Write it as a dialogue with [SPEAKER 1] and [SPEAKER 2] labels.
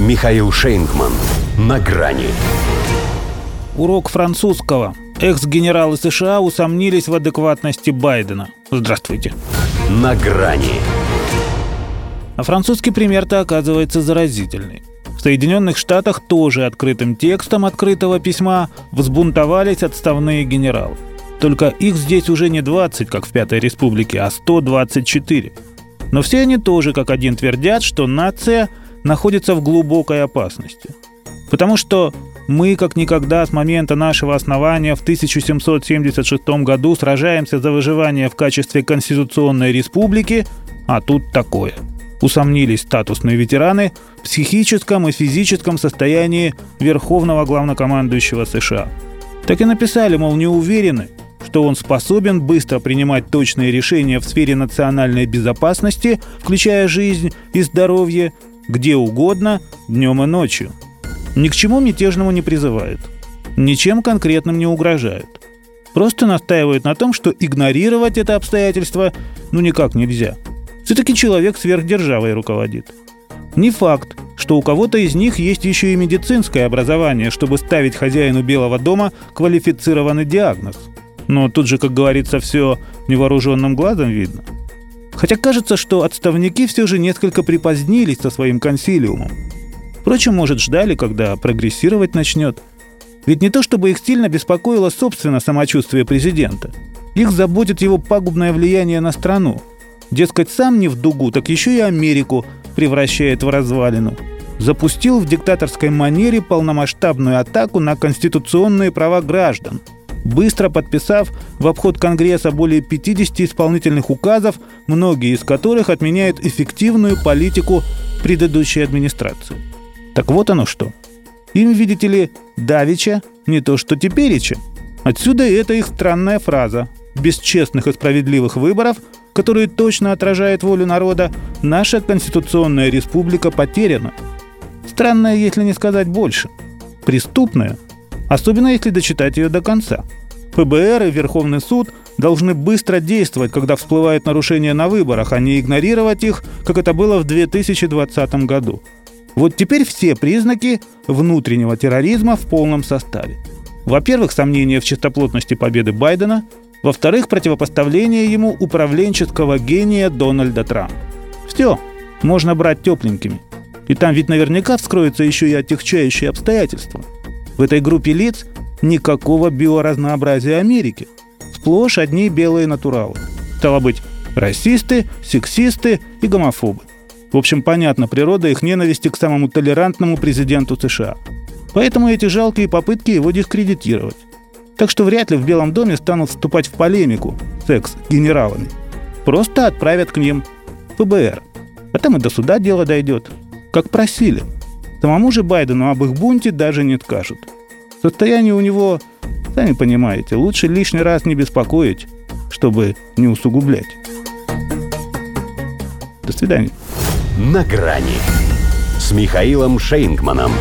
[SPEAKER 1] Михаил Шейнгман. На грани.
[SPEAKER 2] Урок французского. Экс-генералы США усомнились в адекватности Байдена. Здравствуйте.
[SPEAKER 1] На грани.
[SPEAKER 2] А французский пример-то оказывается заразительный. В Соединенных Штатах тоже открытым текстом открытого письма взбунтовались отставные генералы. Только их здесь уже не 20, как в Пятой Республике, а 124. Но все они тоже как один твердят, что нация находится в глубокой опасности. Потому что мы, как никогда с момента нашего основания в 1776 году сражаемся за выживание в качестве конституционной республики, а тут такое – усомнились статусные ветераны в психическом и физическом состоянии Верховного главнокомандующего США. Так и написали, мол, не уверены, что он способен быстро принимать точные решения в сфере национальной безопасности, включая жизнь и здоровье, где угодно, днем и ночью. Ни к чему мятежному не призывает. Ничем конкретным не угрожает. Просто настаивает на том, что игнорировать это обстоятельство ну никак нельзя – все-таки человек сверхдержавой руководит. Не факт, что у кого-то из них есть еще и медицинское образование, чтобы ставить хозяину Белого дома квалифицированный диагноз. Но тут же, как говорится, все невооруженным глазом видно. Хотя кажется, что отставники все же несколько припозднились со своим консилиумом. Впрочем, может, ждали, когда прогрессировать начнет. Ведь не то чтобы их сильно беспокоило собственно самочувствие президента. Их заботит его пагубное влияние на страну – Дескать, сам не в дугу, так еще и Америку превращает в развалину. Запустил в диктаторской манере полномасштабную атаку на конституционные права граждан, быстро подписав в обход Конгресса более 50 исполнительных указов, многие из которых отменяют эффективную политику предыдущей администрации. Так вот оно что. Им, видите ли, давича не то что тепереча. Отсюда и эта их странная фраза «без честных и справедливых выборов которые точно отражают волю народа, наша конституционная республика потеряна. Странная, если не сказать больше. Преступная, особенно если дочитать ее до конца. ФБР и Верховный суд должны быстро действовать, когда всплывают нарушения на выборах, а не игнорировать их, как это было в 2020 году. Вот теперь все признаки внутреннего терроризма в полном составе. Во-первых, сомнения в чистоплотности победы Байдена – во-вторых, противопоставление ему управленческого гения Дональда Трампа. Все, можно брать тепленькими. И там ведь наверняка вскроются еще и отягчающие обстоятельства. В этой группе лиц никакого биоразнообразия Америки. Сплошь одни белые натуралы. Стало быть, расисты, сексисты и гомофобы. В общем, понятна природа их ненависти к самому толерантному президенту США. Поэтому эти жалкие попытки его дискредитировать. Так что вряд ли в Белом доме станут вступать в полемику с экс-генералами. Просто отправят к ним ФБР. А там и до суда дело дойдет. Как просили. Самому же Байдену об их бунте даже не скажут. Состояние у него, сами понимаете, лучше лишний раз не беспокоить, чтобы не усугублять. До свидания.
[SPEAKER 1] На грани с Михаилом Шейнгманом.